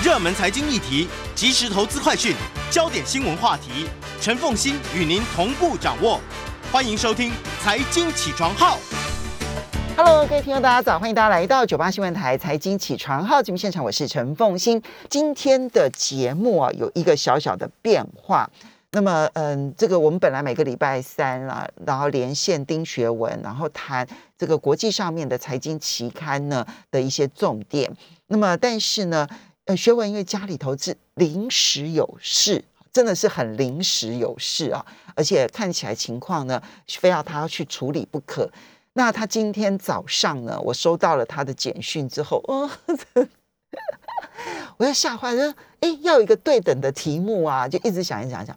热门财经议题、即时投资快讯、焦点新闻话题，陈凤欣与您同步掌握。欢迎收听《财经起床号》。Hello，各位听众，大家早！欢迎大家来到九八新闻台财经起床号节目现场，我是陈凤欣。今天的节目啊，有一个小小的变化。那么，嗯，这个我们本来每个礼拜三啊，然后连线丁学文，然后谈这个国际上面的财经期刊呢的一些重点。那么，但是呢，呃，学文因为家里头是临时有事，真的是很临时有事啊，而且看起来情况呢，非要他要去处理不可。那他今天早上呢，我收到了他的简讯之后，哦，我要吓坏了，哎，要有一个对等的题目啊，就一直想一想想，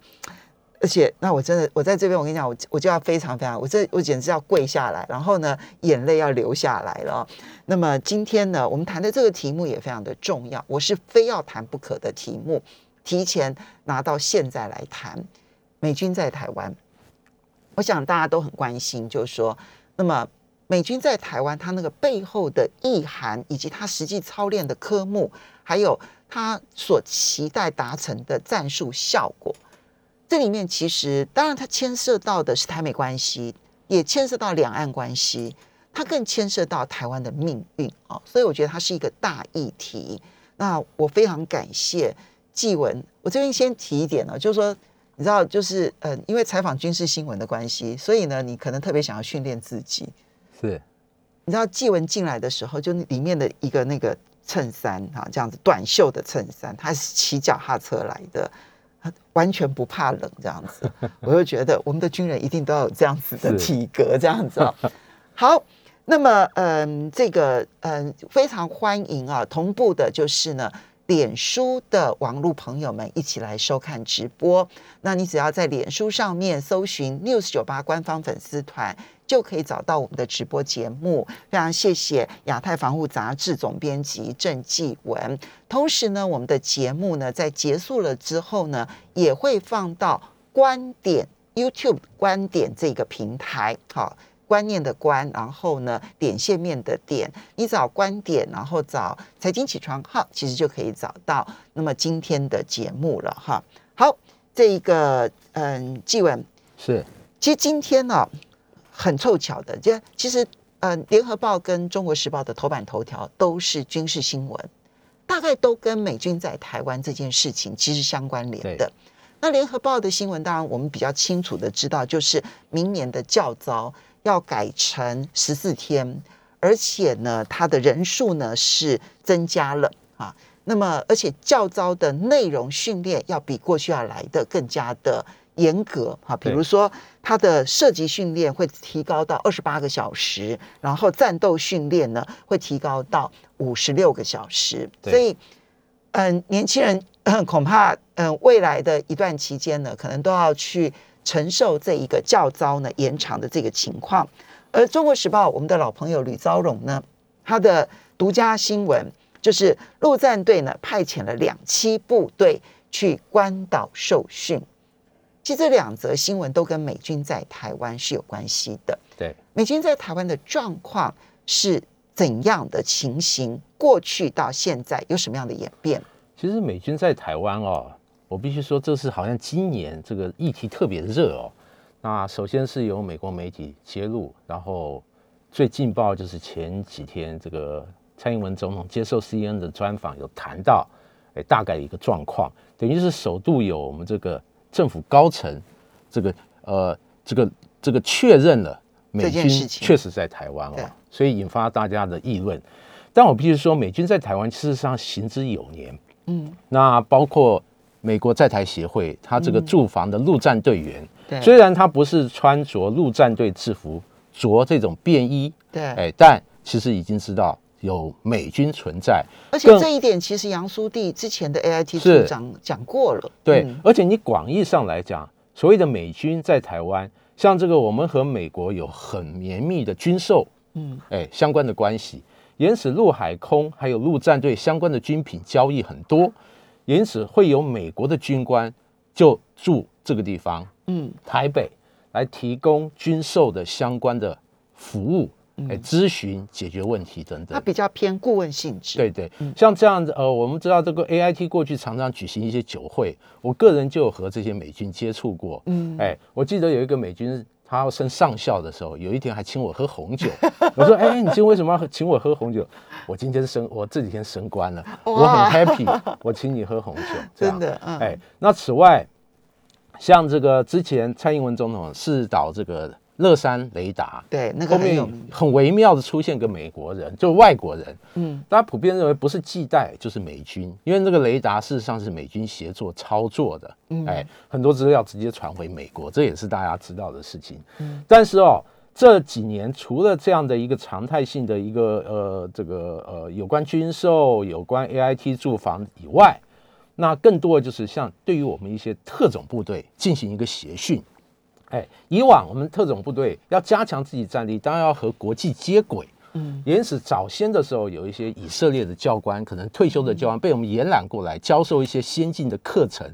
而且那我真的，我在这边，我跟你讲，我我就要非常非常，我这我简直要跪下来，然后呢，眼泪要流下来了。那么今天呢，我们谈的这个题目也非常的重要，我是非要谈不可的题目，提前拿到现在来谈。美军在台湾，我想大家都很关心，就是说。那么，美军在台湾，它那个背后的意涵，以及它实际操练的科目，还有它所期待达成的战术效果，这里面其实当然它牵涉到的是台美关系，也牵涉到两岸关系，它更牵涉到台湾的命运啊、哦，所以我觉得它是一个大议题。那我非常感谢纪文，我这边先提一点呢、哦，就是说。你知道，就是呃，因为采访军事新闻的关系，所以呢，你可能特别想要训练自己。是，你知道纪文进来的时候，就里面的一个那个衬衫哈，这样子短袖的衬衫，他是骑脚踏车来的，他完全不怕冷这样子。我就觉得我们的军人一定都要有这样子的体格，这样子哦。好，那么嗯，这个嗯，非常欢迎啊，同步的就是呢。脸书的网络朋友们一起来收看直播，那你只要在脸书上面搜寻 News 九八官方粉丝团，就可以找到我们的直播节目。非常谢谢亚太防护杂志总编辑郑继文。同时呢，我们的节目呢在结束了之后呢，也会放到观点 YouTube 观点这个平台，好。观念的观，然后呢，点线面的点，你找观点，然后找财经起床号，其实就可以找到。那么今天的节目了哈。好，这一个嗯，纪文是，其实今天呢、哦、很凑巧的，就其实嗯，联合报跟中国时报的头版头条都是军事新闻，大概都跟美军在台湾这件事情其实相关联的。那联合报的新闻，当然我们比较清楚的知道，就是明年的教招。要改成十四天，而且呢，它的人数呢是增加了啊。那么，而且教招的内容训练要比过去要来的更加的严格啊。比如说，它的射击训练会提高到二十八个小时，然后战斗训练呢会提高到五十六个小时。所以，嗯，年轻人 恐怕嗯未来的一段期间呢，可能都要去。承受这一个教招呢延长的这个情况，而《中国时报》我们的老朋友吕昭荣呢，他的独家新闻就是陆战队呢派遣了两栖部队去关岛受训。其实这两则新闻都跟美军在台湾是有关系的。对，美军在台湾的状况是怎样的情形？过去到现在有什么样的演变？其实美军在台湾哦。我必须说，这是好像今年这个议题特别热哦。那首先是由美国媒体揭露，然后最劲爆就是前几天这个蔡英文总统接受 CNN 的专访，有谈到，哎，大概一个状况，等于是首度有我们这个政府高层，这个呃，这个这个确认了美军确实在台湾哦，所以引发大家的议论。但我必须说，美军在台湾事实上行之有年，嗯，那包括。美国在台协会，他这个驻防的陆战队员，嗯、虽然他不是穿着陆战队制服，着这种便衣，对，哎，但其实已经知道有美军存在。而且这一点，其实杨苏弟之前的 AIT 处长讲过了。对，嗯、而且你广义上来讲，所谓的美军在台湾，像这个我们和美国有很绵密的军售，嗯，哎，相关的关系，因此陆海空还有陆战队相关的军品交易很多。因此会有美国的军官就住这个地方，嗯，台北来提供军售的相关的服务哎，咨询、解决问题等等。它比较偏顾问性质。对对，像这样子，呃，我们知道这个 A I T 过去常常举行一些酒会，我个人就有和这些美军接触过。嗯，哎，我记得有一个美军，他要升上校的时候，有一天还请我喝红酒。我说，哎，你今天为什么要请我喝红酒？我今天升，我这几天升官了，我很 happy，我请你喝红酒。真的，哎，那此外，像这个之前蔡英文总统是导这个。乐山雷达，对，那个后面很微妙的出现个美国人，就外国人，嗯，大家普遍认为不是系带就是美军，因为那个雷达事实上是美军协作操作的，嗯，哎，很多资料直接传回美国，这也是大家知道的事情。嗯，但是哦，这几年除了这样的一个常态性的一个呃这个呃有关军售、有关 A I T 住房以外，那更多的就是像对于我们一些特种部队进行一个协训。哎，以往我们特种部队要加强自己战力，当然要和国际接轨。嗯，因此早先的时候，有一些以色列的教官，可能退休的教官被我们延揽过来，教授一些先进的课程、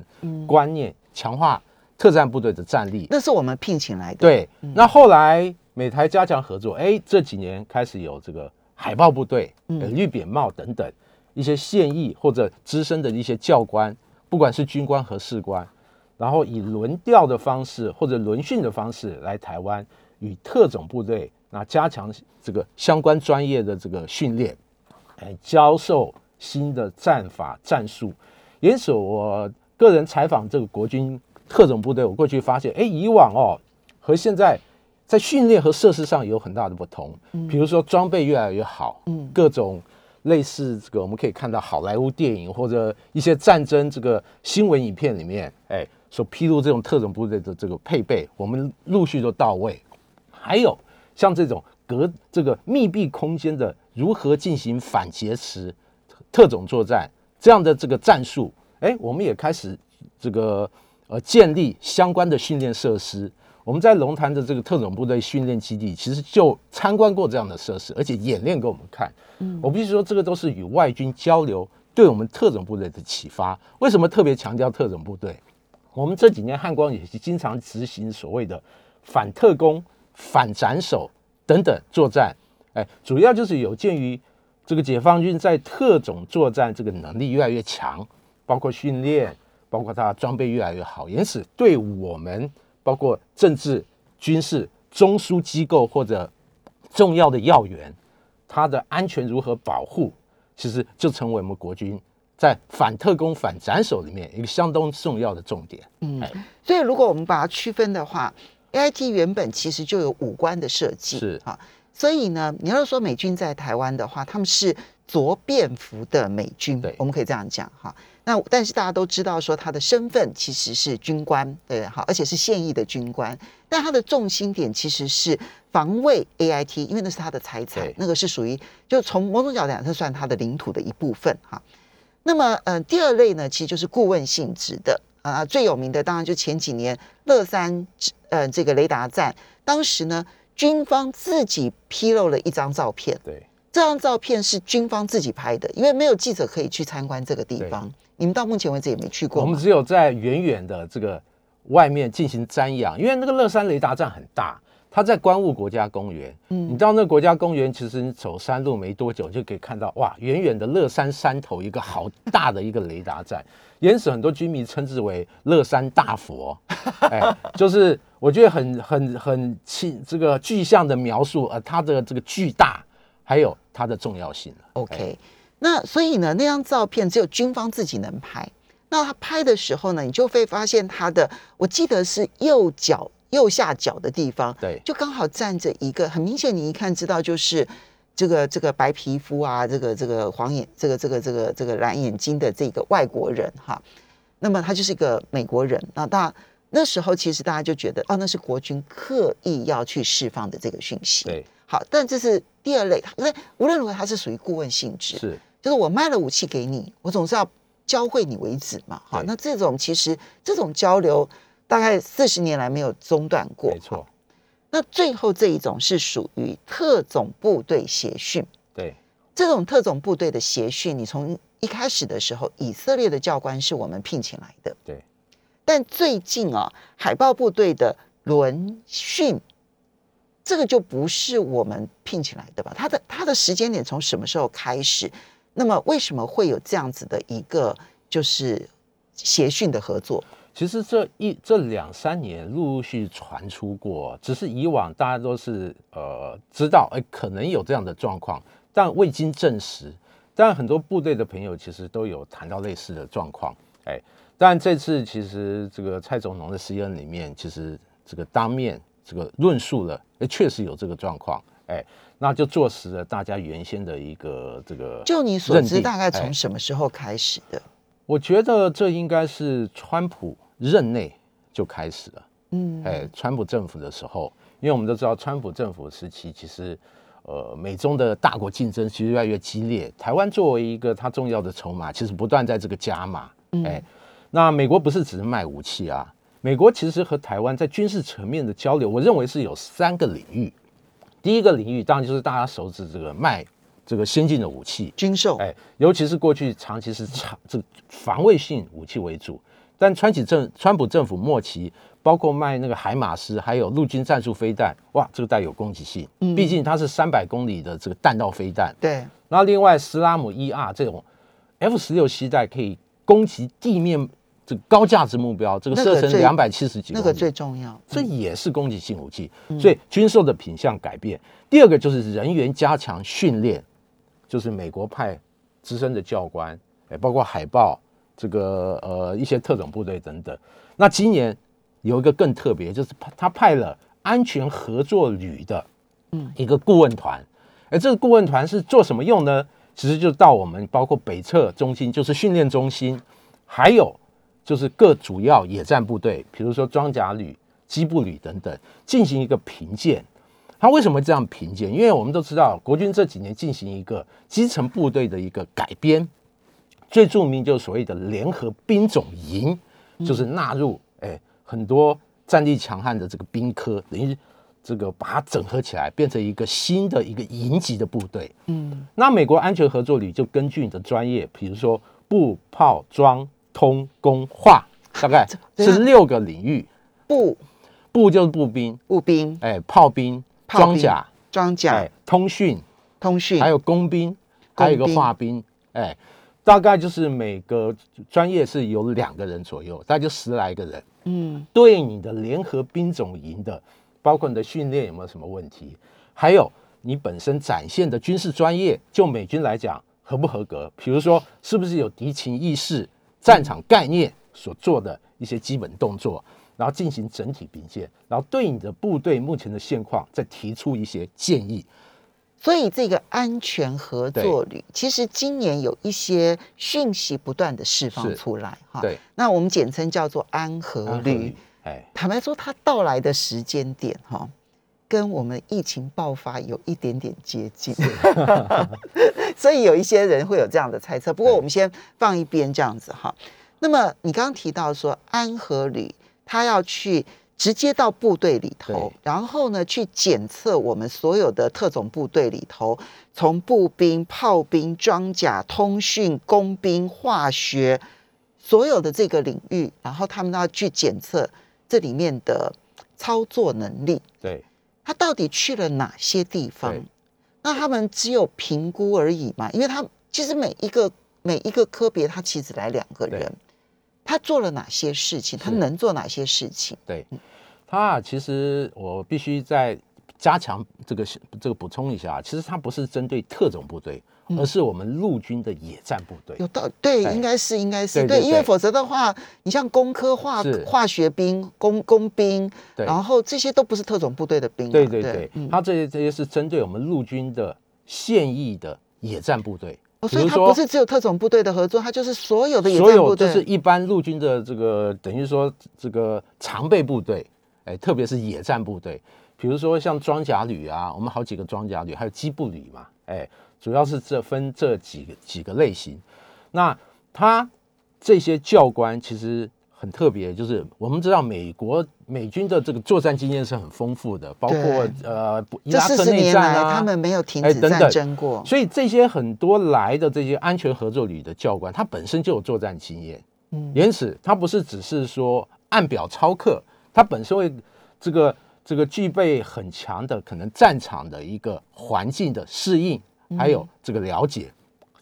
观念，强化特战部队的战力。那是我们聘请来的。对，那后来美台加强合作，哎，这几年开始有这个海豹部队、绿扁帽等等一些现役或者资深的一些教官，不管是军官和士官。然后以轮调的方式或者轮训的方式来台湾，与特种部队那加强这个相关专业的这个训练，哎，教授新的战法战术。因此，我个人采访这个国军特种部队，我过去发现，哎，以往哦和现在在训练和设施上有很大的不同。嗯，比如说装备越来越好，嗯，各种类似这个我们可以看到好莱坞电影或者一些战争这个新闻影片里面，哎。所披露这种特种部队的这个配备，我们陆续都到位。还有像这种隔这个密闭空间的如何进行反劫持、特种作战这样的这个战术，哎，我们也开始这个呃建立相关的训练设施。我们在龙潭的这个特种部队训练基地，其实就参观过这样的设施，而且演练给我们看。嗯，我必须说，这个都是与外军交流对我们特种部队的启发。为什么特别强调特种部队？我们这几年汉光也是经常执行所谓的反特工、反斩首等等作战，哎，主要就是有鉴于这个解放军在特种作战这个能力越来越强，包括训练，包括他装备越来越好，因此对我们包括政治、军事、中枢机构或者重要的要员，他的安全如何保护，其实就成为我们国军。在反特工、反斩首里面，一个相当重要的重点。嗯，所以如果我们把它区分的话，A I T 原本其实就有五官的设计，是啊。所以呢，你要说美军在台湾的话，他们是着便服的美军，对，我们可以这样讲哈。那但是大家都知道说他的身份其实是军官，对，哈，而且是现役的军官。但他的重心点其实是防卫 A I T，因为那是他的财产，那个是属于就从某种角度讲，是算他的领土的一部分哈。那么，呃，第二类呢，其实就是顾问性质的啊。最有名的当然就前几年乐山呃这个雷达站，当时呢，军方自己披露了一张照片。对，这张照片是军方自己拍的，因为没有记者可以去参观这个地方。你们到目前为止也没去过。我们只有在远远的这个外面进行瞻仰，因为那个乐山雷达站很大。它在关雾国家公园，嗯，你到那个国家公园，其实你走山路没多久就可以看到，哇，远远的乐山山头一个好大的一个雷达站，因此很多居民称之为乐山大佛，哎，就是我觉得很很很清这个具象的描述，呃，它的这个巨大还有它的重要性 OK，那所以呢，那张照片只有军方自己能拍，那他拍的时候呢，你就会发现他的，我记得是右脚。右下角的地方，对，就刚好站着一个很明显，你一看知道就是这个这个白皮肤啊，这个这个黄眼，这个这个这个这个蓝眼睛的这个外国人哈。那么他就是一个美国人。那大那时候其实大家就觉得，哦，那是国军刻意要去释放的这个讯息。对，好，但这是第二类，因为无论如何，它是属于顾问性质，是，就是我卖了武器给你，我总是要教会你为止嘛。好，那这种其实这种交流。大概四十年来没有中断过，没错。那最后这一种是属于特种部队协训，对，这种特种部队的协训，你从一开始的时候，以色列的教官是我们聘请来的，对。但最近啊，海豹部队的轮训这个就不是我们聘请来的吧？他的他的时间点从什么时候开始？那么为什么会有这样子的一个就是协训的合作？其实这一这两三年陆陆续续传出过，只是以往大家都是呃知道，哎，可能有这样的状况，但未经证实。但很多部队的朋友其实都有谈到类似的状况，哎，但这次其实这个蔡总统的 C N 里面，其实这个当面这个论述了，哎，确实有这个状况，哎，那就坐实了大家原先的一个这个。就你所知，大概从什么时候开始的？我觉得这应该是川普任内就开始了，嗯，哎，川普政府的时候，因为我们都知道川普政府时期其实。呃，美中的大国竞争其实越来越激烈。台湾作为一个它重要的筹码，其实不断在这个加码。哎，那美国不是只是卖武器啊？美国其实和台湾在军事层面的交流，我认为是有三个领域。第一个领域当然就是大家熟知这个卖这个先进的武器军售，哎，尤其是过去长期是长这个防卫性武器为主，但川崎政川普政府末期。包括卖那个海马斯，还有陆军战术飞弹，哇，这个带有攻击性，嗯，毕竟它是三百公里的这个弹道飞弹，对。然后另外，斯拉姆 E R 这种 F 十六携带可以攻击地面这个高价值目标，这个射程两百七十几公里，那个最重要，这也是攻击性武器。所以军售的品相改变。第二个就是人员加强训练，就是美国派资深的教官，哎，包括海豹这个呃一些特种部队等等。那今年。有一个更特别，就是他派了安全合作旅的，嗯，一个顾问团。而这个顾问团是做什么用呢？其实就到我们包括北侧中心，就是训练中心，还有就是各主要野战部队，比如说装甲旅、机步旅等等，进行一个评鉴。他为什么这样评鉴？因为我们都知道，国军这几年进行一个基层部队的一个改编，最著名就是所谓的联合兵种营，就是纳入哎。很多战力强悍的这个兵科，等于这个把它整合起来，变成一个新的一个营级的部队。嗯，那美国安全合作旅就根据你的专业，比如说步炮装通工化，大概 是六个领域。步步就是步兵，步兵，哎，炮兵，装甲，装甲，通讯，通讯，还有工兵，还有一个化兵，哎。大概就是每个专业是有两个人左右，大概就十来个人。嗯，对你的联合兵种营的，包括你的训练有没有什么问题，还有你本身展现的军事专业，就美军来讲合不合格？比如说是不是有敌情意识、战场概念所做的一些基本动作，然后进行整体评鉴，然后对你的部队目前的现况再提出一些建议。所以这个安全合作旅，其实今年有一些讯息不断的释放出来哈。对，那我们简称叫做安和旅。哎，坦白说，它到来的时间点哈，跟我们疫情爆发有一点点接近。所以有一些人会有这样的猜测。不过我们先放一边这样子哈。那么你刚刚提到说安和旅，他要去。直接到部队里头，然后呢，去检测我们所有的特种部队里头，从步兵、炮兵、装甲、通讯、工兵、化学，所有的这个领域，然后他们都要去检测这里面的操作能力。对，他到底去了哪些地方？那他们只有评估而已嘛？因为他其实每一个每一个科别，他其实来两个人。他做了哪些事情？他能做哪些事情？对，他啊，其实我必须再加强这个这个补充一下，其实他不是针对特种部队，而是我们陆军的野战部队。有道对，应该是应该是对，因为否则的话，你像工科化化学兵、工工兵，然后这些都不是特种部队的兵。对对对，他这些这些是针对我们陆军的现役的野战部队。所以它不是只有特种部队的合作，它就是所有的野战部队。所有就是一般陆军的这个等于说这个常备部队，哎，特别是野战部队，比如说像装甲旅啊，我们好几个装甲旅，还有机步旅嘛，哎，主要是这分这几个几个类型。那他这些教官其实。很特别，就是我们知道美国美军的这个作战经验是很丰富的，包括呃伊拉克内战啊，他们没有停止战争过，所以这些很多来的这些安全合作旅的教官，他本身就有作战经验，嗯，因此他不是只是说按表操课，他本身会这个这个具备很强的可能战场的一个环境的适应，还有这个了解，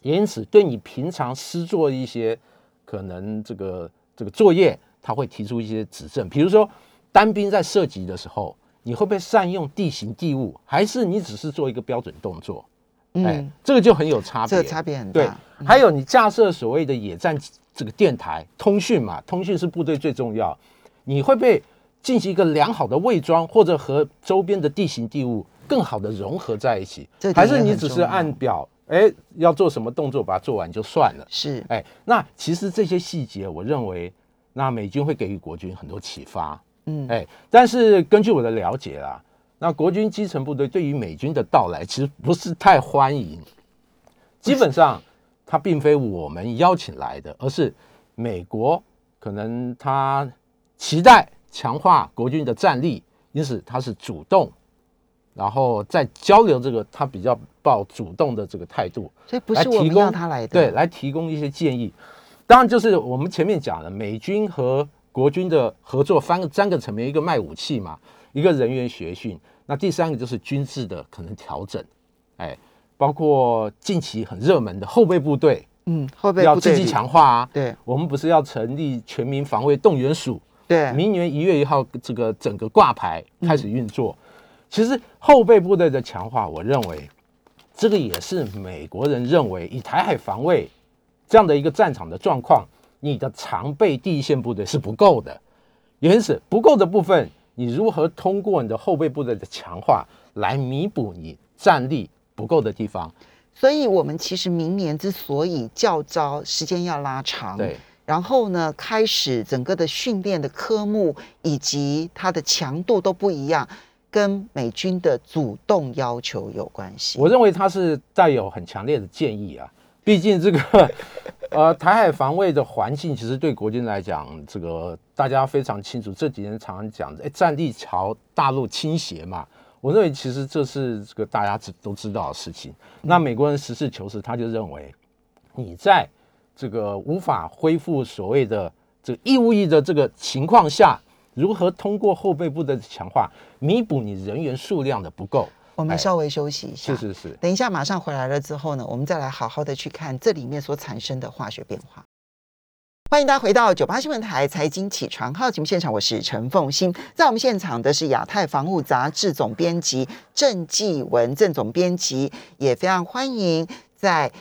因此对你平常施做一些可能这个这个作业，他会提出一些指正，比如说单兵在射击的时候，你会不会善用地形地物，还是你只是做一个标准动作？哎嗯，，这个就很有差别，这个差别很对大。，还有你架设所谓的野战这个电台通讯嘛，通讯是部队最重要。你会不会进行一个良好的伪装，或者和周边的地形地物更好的融合在一起还是你只是按表，哎，要做什么动作把它做完就算了？是哎，那其实这些细节，我认为那美军会给予国军很多启发。嗯哎，但是根据我的了解啦，那国军基层部队对于美军的到来其实不是太欢迎，基本上他并非我们邀请来的，而是美国可能他期待强化国军的战力，因此他是主动，然后在交流这个他比较抱主动的这个态度，所以不是我们提供要他来的，对，来提供一些建议。当然，就是我们前面讲了，美军和国军的合作三个三个层面，一个卖武器嘛，一个人员学训，那第三个就是军事的可能调整，哎，包括近期很热门的后备部队嗯，后备要积极强化啊。对我们不是要成立全民防卫动员署，对，明年一月一号这个整个挂牌开始运作。其实后备部队的强化，我认为这个也是美国人认为以台海防卫这样的一个战场的状况，你的常备第一线部队是不够的，因此不够的部分，你如何通过你的后备部队的强化来弥补你战力不够的地方？所以我们其实明年之所以教招时间要拉长，对，然后呢，开始整个的训练的科目以及它的强度都不一样，跟美军的主动要求有关系。我认为它是带有很强烈的建议啊，毕竟这个呃台海防卫的环境，其实对国军来讲，这个大家非常清楚。这几年常常讲，哎，战力朝大陆倾斜嘛。我认为其实这是这个大家知都知道的事情。那美国人实事求是，他就认为你在这个无法恢复所谓的这个义务役的这个情况下，如何通过后备部的强化，弥补你人员数量的不够？哎我们稍微休息一下，是是是。等一下马上回来了之后呢，我们再来好好的去看这里面所产生的化学变化。欢迎大家回到九八新闻台财经起床号节目现场，我是陈凤欣。在我们现场的是亚太防务杂志总编辑郑继文郑总编辑，也非常欢迎在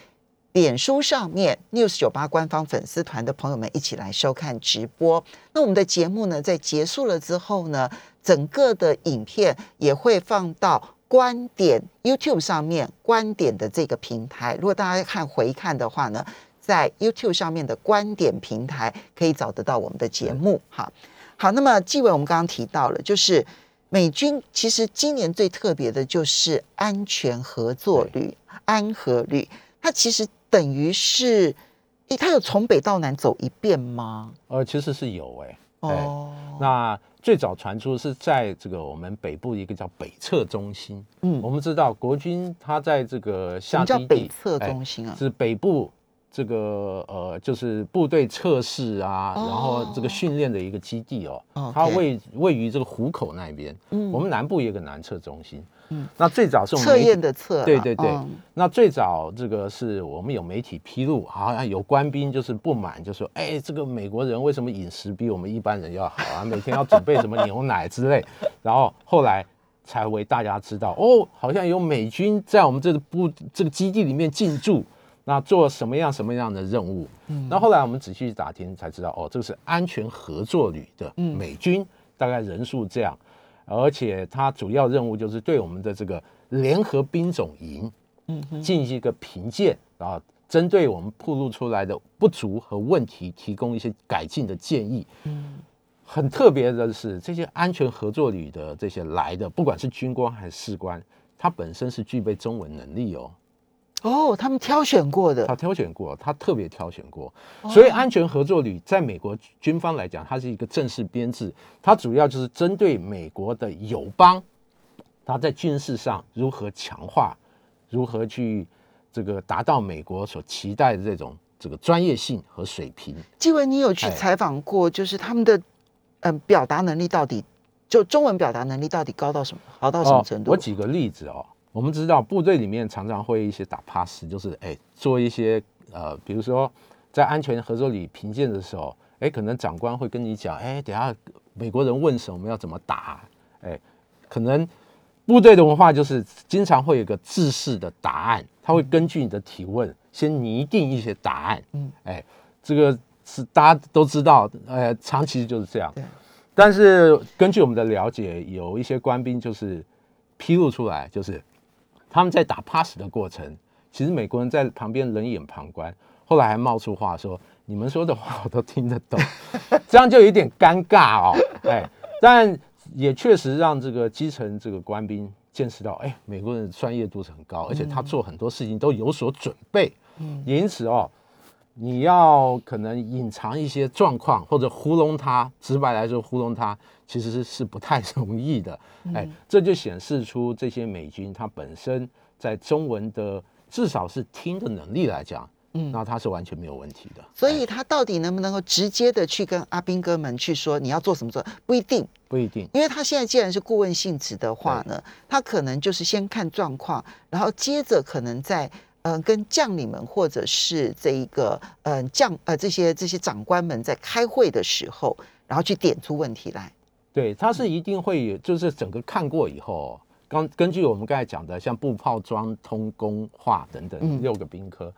脸书上面 News 九八官方粉丝团的朋友们一起来收看直播。那我们的节目呢，在结束了之后呢，整个的影片也会放到观点 YouTube 上面，观点的这个平台。如果大家看回看的话呢，在 YouTube 上面的观点平台可以找得到我们的节目。哈，好，那么纪委我们刚刚提到了，就是美军其实今年最特别的就是安全合作率安和率，它其实等于是，诶，它有从北到南走一遍吗？呃，其实是有哎、哎哦，那最早传出是在这个我们北部一个叫北侧中心。嗯我们知道国军他在这个叫下基地北侧哎中心啊？是北部这个呃，就是部队测试啊，哦然后这个训练的一个基地哦，哦它位位于这个湖口那边。嗯我们南部也有个南测中心。嗯，那最早是我们测验的测啦，对对对嗯那最早这个是我们有媒体披露，好像有官兵就是不满，就说：“哎，这个美国人为什么饮食比我们一般人要好啊？每天要准备什么牛奶之类。”然后后来才为大家知道，哦，好像有美军在我们这个部这个基地里面进驻，那做什么样什么样的任务？嗯那后来我们仔细打听才知道，哦，这个是安全合作旅的嗯美军，大概人数这样，而且它主要任务就是对我们的这个联合兵种营。嗯，进行一个评鉴，然后针对我们暴露出来的不足和问题，提供一些改进的建议。嗯很特别的是，这些安全合作旅的这些来的，不管是军官还是士官，他本身是具备中文能力哦。哦，他们挑选过的他挑选过，他特别挑选过，哦所以安全合作旅在美国军方来讲，它是一个正式编制，它主要就是针对美国的友邦，它在军事上如何强化，如何去这个达到美国所期待的这种这个专业性和水平。纪文，你有去哎采访过，就是他们的嗯、呃表达能力到底就中文表达能力到底高到什么好到什么程度？我举个例子哦，我们知道部队里面常常会一些打 pass，就是哎做一些呃，比如说在安全合作里评鉴的时候，哎，可能长官会跟你讲，哎，等下美国人问什么要怎么打，哎，可能部队的文化就是经常会有个制式的答案，他会根据你的提问先拟定一些答案，嗯，哎，这个是大家都知道，呃，长期就是这样。但是根据我们的了解，有一些官兵就是披露出来，就是他们在打 pass 的过程，其实美国人在旁边冷眼旁观，后来还冒出话说：“你们说的话我都听得懂。”这样就有点尴尬哦。哎，但也确实让这个基层这个官兵见识到，哎，美国人的专业度是很高，而且他做很多事情都有所准备。嗯，也因此哦，你要可能隐藏一些状况或者糊弄他，直白来说糊弄他，其实是是不太容易的。哎，这就显示出这些美军他本身在中文的至少是听的能力来讲，嗯，那他是完全没有问题的。所以他到底能不能够直接的去跟阿兵哥们去说你要做什么做，不一定，不一定，因为他现在既然是顾问性质的话呢，他可能就是先看状况，然后接着可能在嗯、呃跟将领们或者是这一个嗯、呃将呃这些这些长官们在开会的时候，然后去点出问题来。对，他是一定会有，就是整个看过以后，刚根据我们刚才讲的，像步炮装、通工化等等嗯六个兵科，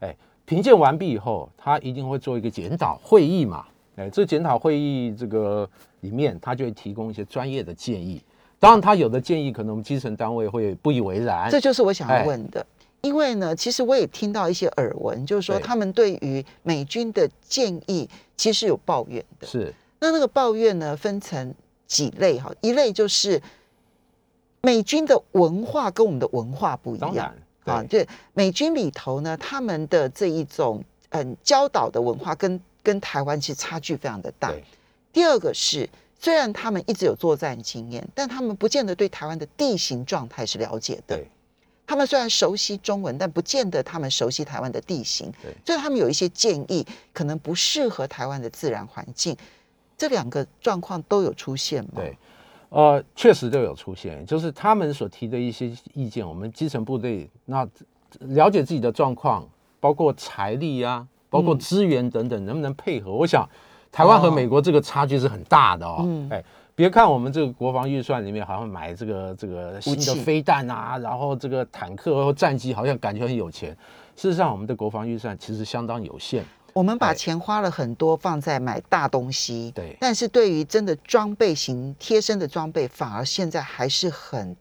哎，评鉴完毕以后，他一定会做一个检讨会议嘛，哎，这检讨会议这个里面，他就会提供一些专业的建议。当然，他有的建议可能我们基层单位会不以为然，这就是我想要哎问的。因为呢，其实我也听到一些耳闻，就是说他们对于美军的建议其实有抱怨的。是那那个抱怨呢，分成几类哈，一类就是美军的文化跟我们的文化不一当样然啊，对就美军里头呢，他们的这一种嗯教导的文化跟跟台湾其实差距非常的大。第二个是，虽然他们一直有作战经验，但他们不见得对台湾的地形状态是了解的。对他们虽然熟悉中文，但不见得他们熟悉台湾的地形对，所以他们有一些建议可能不适合台湾的自然环境。这两个状况都有出现吗？对，呃，确实都有出现，就是他们所提的一些意见，我们基层部队那了解自己的状况，包括财力啊，包括嗯资源等等，能不能配合？我想，台湾和哦美国这个差距是很大的哦。嗯哎，别看我们这个国防预算里面好像买这个这个新的飞弹啊，然后这个坦克或战机，好像感觉很有钱。事实上，我们的国防预算其实相当有限。我们把哎钱花了很多放在买大东西，对但是对于真的装备型贴身的装备，反而现在还是很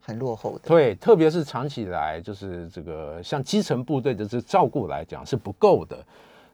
很落后的。对，特别是长期以来，就是这个像基层部队的这照顾来讲是不够的。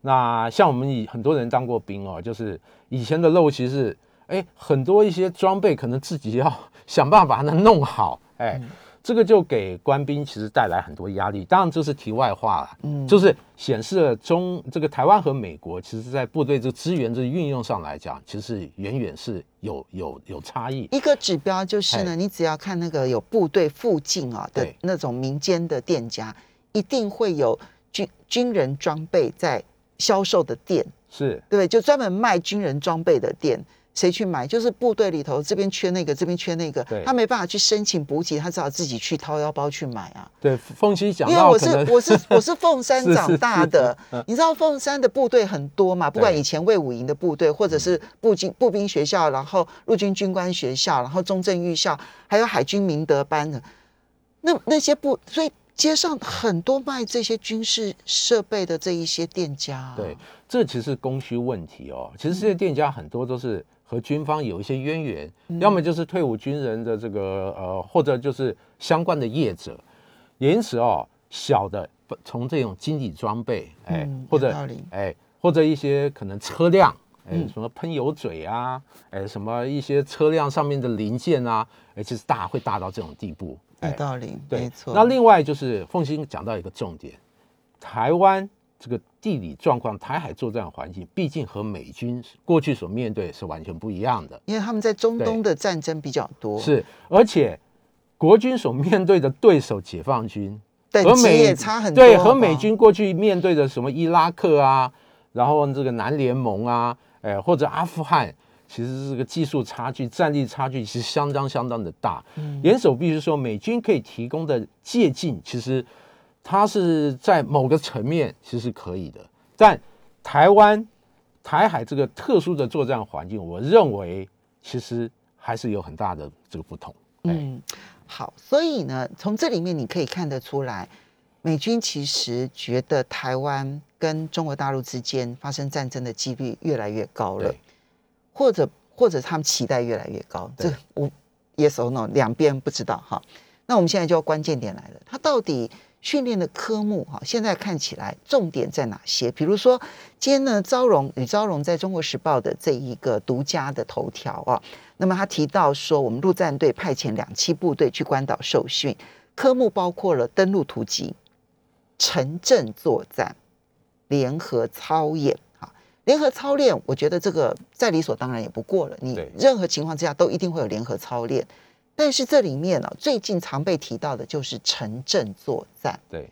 那像我们以很多人当过兵哦，就是以前的陋习是，哎，很多一些装备可能自己要 想办法把它弄好，哎，这个就给官兵其实带来很多压力。当然这是题外话了，嗯就是显示了中这个台湾和美国，其实在部队这个资源这运用上来讲，其实远远是有有有差异。一个指标就是呢，哎你只要看那个有部队附近啊的那种民间的店家，一定会有军军人装备在销售的店，是对？就专门卖军人装备的店，谁去买？就是部队里头这边缺那个，这边缺那个，他没办法去申请补给，他只好自己去掏腰包去买啊。对，凤溪讲因为我是我 是我是凤山长大的你知道凤山的部队很多嘛？不管以前魏武营的部队，或者是步军步兵学校，然后陆军军官学校，然后中正预校，还有海军明德班的，那那些部，所以街上很多卖这些军事设备的这一些店家、啊，对，这其实是供需问题哦。其实这些店家很多都是和军方有一些渊源，要么就是退伍军人的这个呃，或者就是相关的业者。也因此哦，小的不从这种经济装备，哎，嗯或者哎，或者一些可能车辆。哎，嗯什么喷油嘴啊，哎，什么一些车辆上面的零件啊，哎，其实大会大到这种地步。哎，有道理，对，没错。那另外就是凤欣讲到一个重点，台湾这个地理状况，台海作战环境，毕竟和美军过去所面对是完全不一样的。因为他们在中东的战争比较多，是，而且国军所面对的对手解放军和美也差很多，对，和美军过去面对的什么伊拉克啊，然后这个南联盟啊，哎，或者阿富汗，其实这个技术差距、战力差距其实相当相当的大。严守必须说，美军可以提供的借鉴，其实它是在某个层面其实是可以的，但台湾台海这个特殊的作战环境，我认为其实还是有很大的这个不同。嗯，好，所以呢，从这里面你可以看得出来，美军其实觉得台湾跟中国大陆之间发生战争的几率越来越高了，或者或者他们期待越来越高。对这我 yes or no 两边不知道哈。那我们现在就关键点来了，它到底训练的科目哈，现在看起来重点在哪些？比如说今天呢，招荣吕招荣在中国时报的这一个独家的头条啊，那么他提到说，我们陆战队派遣两栖部队去关岛受训，科目包括了登陆突击、城镇作战、联合操演。哈，联合操练，我觉得这个再理所当然也不过了。你任何情况之下都一定会有联合操练，但是这里面呢、最近常被提到的就是城镇作战。对，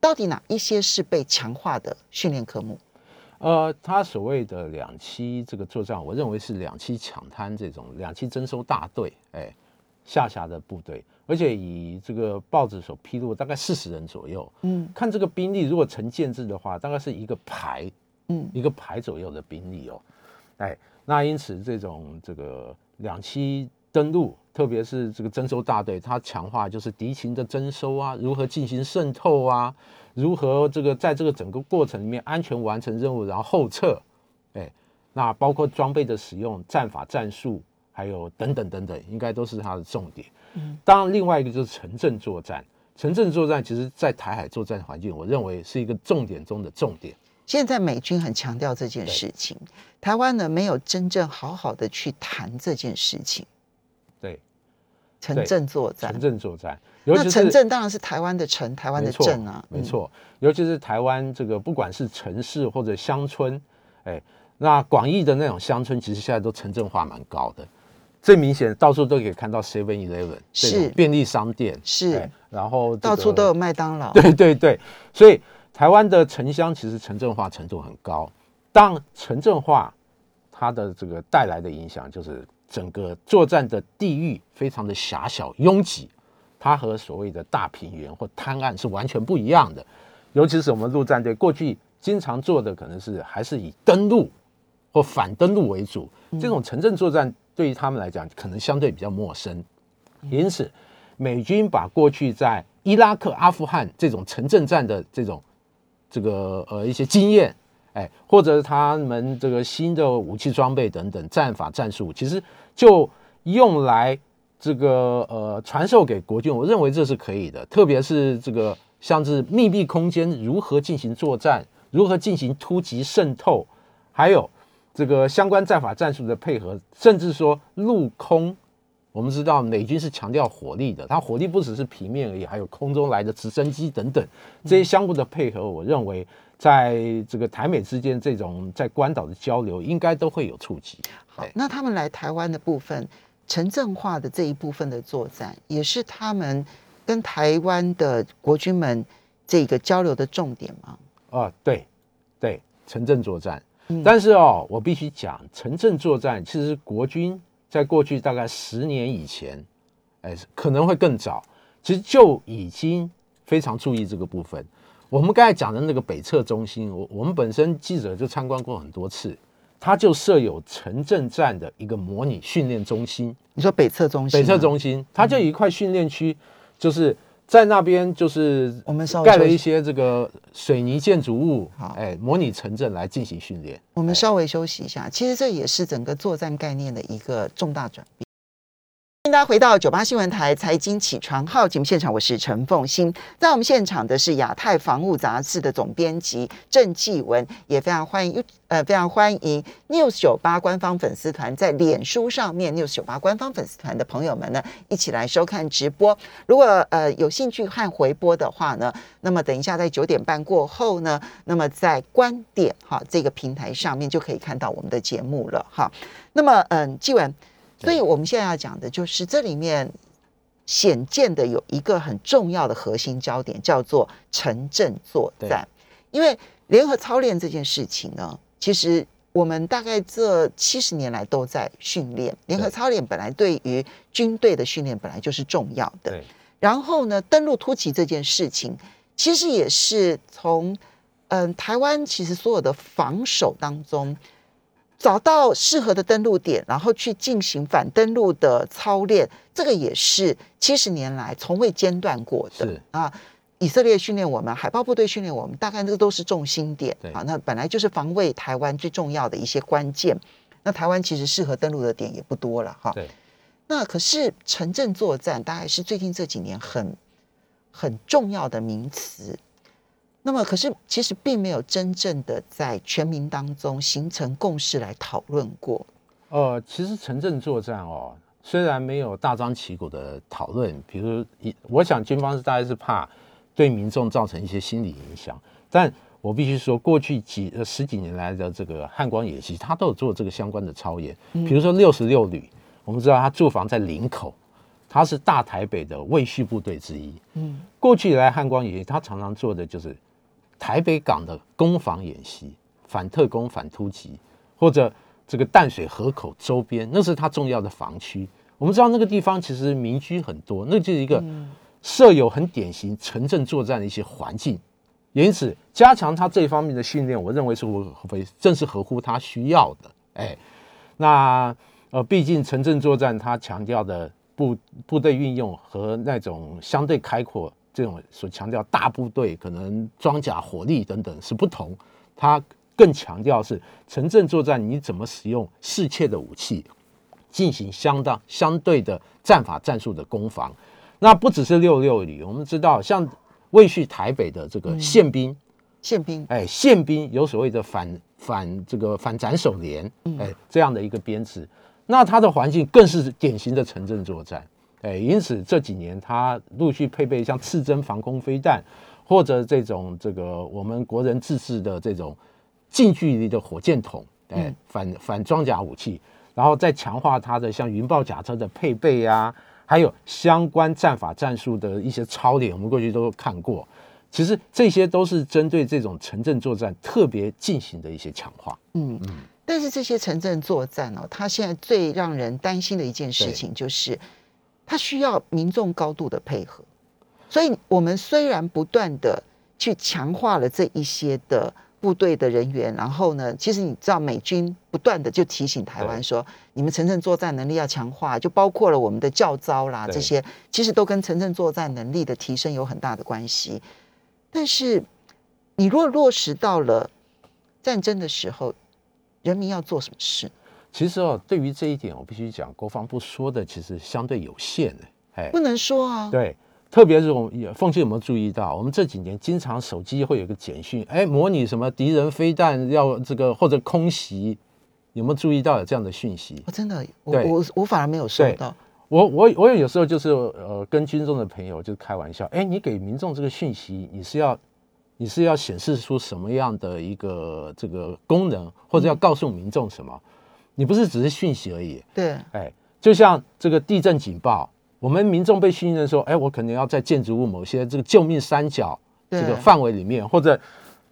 到底哪一些是被强化的训练科目？呃，他所谓的两栖这个作战，我认为是两栖抢滩这种两栖征收大队，哎，下辖的部队，而且以这个报纸所披露，大概四十人左右。嗯看这个兵力，如果成建制的话，大概是一个排，嗯一个排左右的兵力哦。哎，那因此这种这个两栖登陆，特别是这个征收大队，它强化就是敌情的征收啊，如何进行渗透啊，如何这个在这个整个过程里面安全完成任务，然后后撤，哎，那包括装备的使用、战法、战术，还有等等等等，应该都是它的重点。嗯，当然，另外一个就是城镇作战。城镇作战其实，在台海作战环境，我认为是一个重点中的重点。现在美军很强调这件事情，台湾呢没有真正好好的去谈这件事情。对，城镇作战城，镇作战，尤那其是城镇当然是台湾的城，台湾的镇啊，没错，尤其是台湾这个不管是城市或者乡村，哎，那广义的那种乡村，其实现在都城镇化蛮高的。最明显，到处都可以看到 Seven Eleven 是便利商店，是哎然后、到处都有。麦当劳。对对对，所以台湾的城乡其实城镇化程度很高。当城镇化它的这个带来的影响，就是整个作战的地域非常的狭小拥挤，它和所谓的大平原或滩岸是完全不一样的。尤其是我们陆战队过去经常做的，可能是还是以登陆或反登陆为主。这种城镇作战对于他们来讲，可能相对比较陌生。因此，美军把过去在伊拉克、阿富汗这种城镇战的这种这个呃一些经验，哎，或者他们这个新的武器装备等等战法战术，其实就用来这个呃传授给国军。我认为这是可以的，特别是这个像是密闭空间如何进行作战，如何进行突击渗透，还有这个相关战法战术的配合，甚至说陆空。我们知道美军是强调火力的，它火力不只是平面而已，还有空中来的直升机等等这些相互的配合。我认为在这个台美之间这种在关岛的交流，应该都会有触及。好，那他们来台湾的部分，城镇化的这一部分的作战，也是他们跟台湾的国军们这个交流的重点吗？啊，对，对，城镇作战。嗯但是哦，我必须讲，城镇作战其实国军在过去大概十年以前，哎，可能会更早，其实就已经非常注意这个部分。我们刚才讲的那个北侧中心，我我们本身记者就参观过很多次，它就设有城镇站的一个模拟训练中心。你说北侧中心吗，北侧中心，它就有一块训练区，就是在那边就是我们稍微盖了一些这个水泥建筑物好，哎，模拟城镇来进行训练。我们稍微休息一下，其实这也是整个作战概念的一个重大转变。大家回到九八新闻台财经起床号节目现场，我是陈凤欣。在我们现场的是亚太防务杂志的总编辑郑继文，也非常欢迎呃非常欢迎 News 九八官方粉丝团在脸书上面 News 九八官方粉丝团的朋友们呢，一起来收看直播。如果呃有兴趣看回播的话呢，那么等一下在九点半过后呢，那么在观点哈这个平台上面就可以看到我们的节目了哈。那么嗯，纪文，所以我们现在要讲的就是这里面显见的有一个很重要的核心焦点，叫做城镇作战。因为联合操练这件事情呢，其实我们大概这七十年来都在训练，联合操练本来对于军队的训练本来就是重要的。然后呢，登陆突袭这件事情，其实也是从嗯台湾其实所有的防守当中。找到适合的登陆点，然后去进行反登陆的操练，这个也是七十年来从未间断过的是啊。以色列训练我们，海豹部队训练我们，大概这个都是重心点对啊。那本来就是防卫台湾最重要的一些关键。那台湾其实适合登陆的点也不多了哈。对，那可是城镇作战大概是最近这几年很很重要的名词。那么，可是其实并没有真正的在全民当中形成共识来讨论过。呃，其实城镇作战哦，虽然没有大张旗鼓的讨论，比如一，我想军方是大概是怕对民众造成一些心理影响，但我必须说，过去几呃十几年来的这个汉光演习，他都有做这个相关的操演，比如说六十六旅，我们知道他驻防在林口，他是大台北的卫戍部队之一。嗯，过去以来汉光演习，他常常做的就是台北港的攻防演习，反特攻、反突击，或者这个淡水河口周边，那是它重要的防区。我们知道那个地方其实民居很多，那就是一个设有很典型城镇作战的一些环境。因此，加强他这一方面的训练，我认为是合合正是合乎他需要的。哎，那呃，毕竟城镇作战它强调的部部队运用和那种相对开阔这种所强调大部队可能装甲火力等等是不同，它更强调是城镇作战你怎么使用适切的武器，进行相当相对的战法战术的攻防。那不只是六六旅，我们知道像魏续台北的这个宪兵，宪兵。哎，宪兵有所谓的反反这个反斩首连，哎，这样的一个编制，那它的环境更是典型的城镇作战，哎，因此这几年它陆续配备像刺针防空飞弹，或者这种这个我们国人自制的这种近距离的火箭筒，哎，反反装甲武器，然后再强化它的像云豹甲车的配备啊，还有相关战法战术的一些操练，我们过去都看过。其实这些都是针对这种城镇作战特别进行的一些强化。嗯嗯，但是这些城镇作战哦，它现在最让人担心的一件事情就是，它需要民众高度的配合。所以，我们虽然不断的去强化了这一些的部队的人员，然后呢，其实你知道，美军不断的就提醒台湾说，你们城镇作战能力要强化，就包括了我们的教招啦，这些其实都跟城镇作战能力的提升有很大的关系。但是，你若落实到了战争的时候，人民要做什么事？其实哦，对于这一点，我必须讲，国防部说的其实相对有限的。哎，不能说啊。对，特别是我们也凤姐有没有注意到，我们这几年经常手机会有一个简讯，哎，模拟什么敌人飞弹要这个或者空袭，有没有注意到有这样的讯息？我真的，我我我反而没有收到。我我我有时候就是呃跟军中的朋友就开玩笑，哎，你给民众这个讯息，你是要你是要显示出什么样的一个这个功能，或者要告诉民众什么？你不是只是讯息而已，对，哎，就像这个地震警报，我们民众被训练说，哎，我可能要在建筑物某些这个救命三角这对个范围里面，或者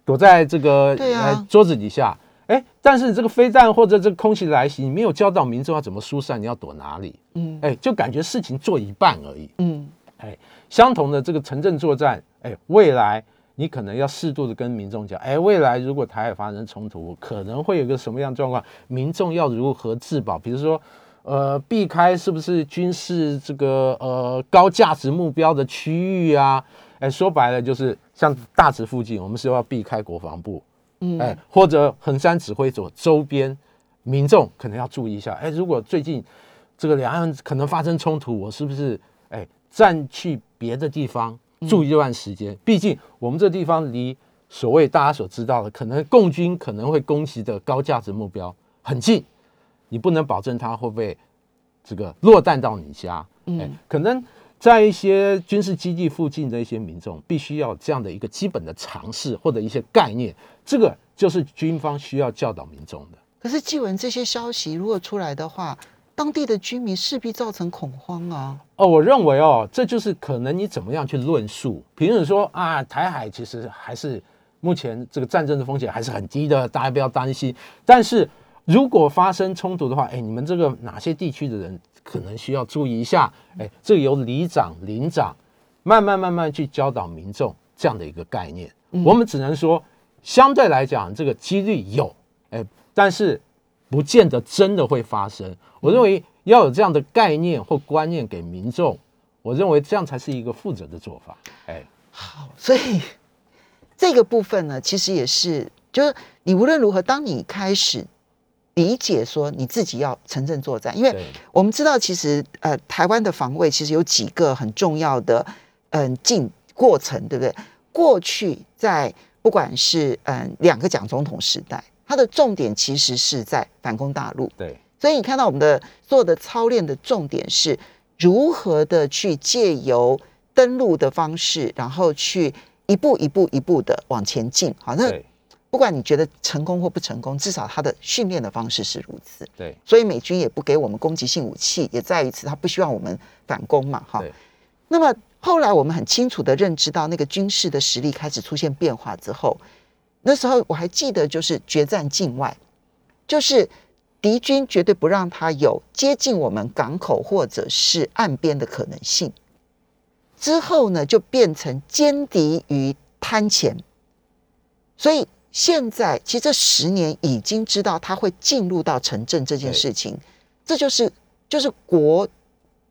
躲在这个啊呃桌子底下。哎，但是这个飞弹或者这个空袭来袭，你没有教导民众要怎么疏散，你要躲哪里？嗯哎，就感觉事情做一半而已。嗯哎相同的这个城镇作战，哎，未来你可能要适度的跟民众讲，哎，未来如果台海发生冲突，可能会有一个什么样的状况，民众要如何自保？比如说，呃，避开是不是军事这个呃高价值目标的区域啊？哎，说白了就是像大直附近，我们是要避开国防部，嗯，哎，或者横山指挥所周边，民众可能要注意一下。哎，如果最近这个两岸可能发生冲突，我是不是哎暂去别的地方住一段时间？毕竟我们这地方离所谓大家所知道的可能共军可能会攻击的高价值目标很近，你不能保证它会不会这个落弹到你家。哎，可能在一些军事基地附近的一些民众，必须要有这样的一个基本的常识或者一些概念，这个就是军方需要教导民众的。可是纪文这些消息如果出来的话，当地的居民势必造成恐慌啊。哦，我认为哦，这就是可能你怎么样去论述。比如说啊，台海其实还是目前这个战争的风险还是很低的，大家不要担心。但是如果发生冲突的话，哎，你们这个哪些地区的人可能需要注意一下？哎，这个由里长、邻长慢慢慢慢去教导民众这样的一个概念。我们只能说，相对来讲，这个几率有，哎，但是不见得真的会发生。我认为要有这样的概念或观念给民众，我认为这样才是一个负责的做法。哎，好，所以这个部分呢，其实也是，就是你无论如何，当你开始理解说你自己要城镇作战，因为我们知道，其实呃，台湾的防卫其实有几个很重要的嗯进过程，对不对？过去在不管是嗯两个蒋总统时代，它的重点其实是在反攻大陆，对所以你看到我们的所有的操练的重点是如何的去借由登陆的方式，然后去一步一步一步的往前进。好，那不管你觉得成功或不成功，至少它的训练的方式是如此。对所以美军也不给我们攻击性武器，也在于此，他不希望我们反攻嘛，哈。那么后来我们很清楚的认知到，那个军事的实力开始出现变化之后，那时候我还记得，就是决战境外，就是敌军绝对不让他有接近我们港口或者是岸边的可能性。之后呢，就变成歼敌于滩前，所以现在其实这十年已经知道他会进入到城镇这件事情，这就是就是国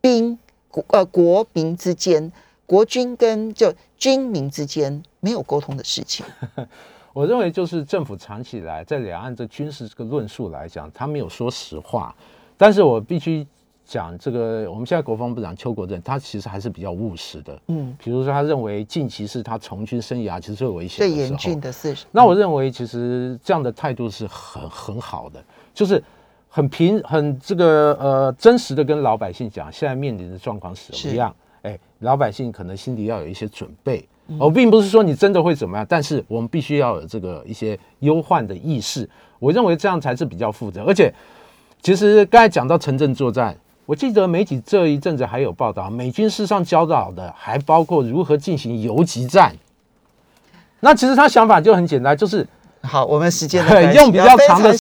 兵国呃国民之间，国军跟就军民之间没有沟通的事情。我认为就是政府长期以来在两岸这军事这个论述来讲，他没有说实话。但是我必须讲，这个我们现在国防部长邱国正，他其实还是比较务实的。嗯，比如说，他认为近期是他从军生涯其实最危险最严峻的是，那我认为，其实这样的态度是很很好的，就是很平、很这个呃真实的跟老百姓讲，现在面临的状况是什么样。哎，老百姓可能心里要有一些准备。我、并不是说你真的会怎么样，但是我们必须要有这个一些忧患的意识。我认为这样才是比较负责。而且，其实刚才讲到城镇作战，我记得媒体这一阵子还有报道，美军事实上教导的还包括如何进行游击战。那其实他想法就很简单，就是好，我们时间的 关系用比较长的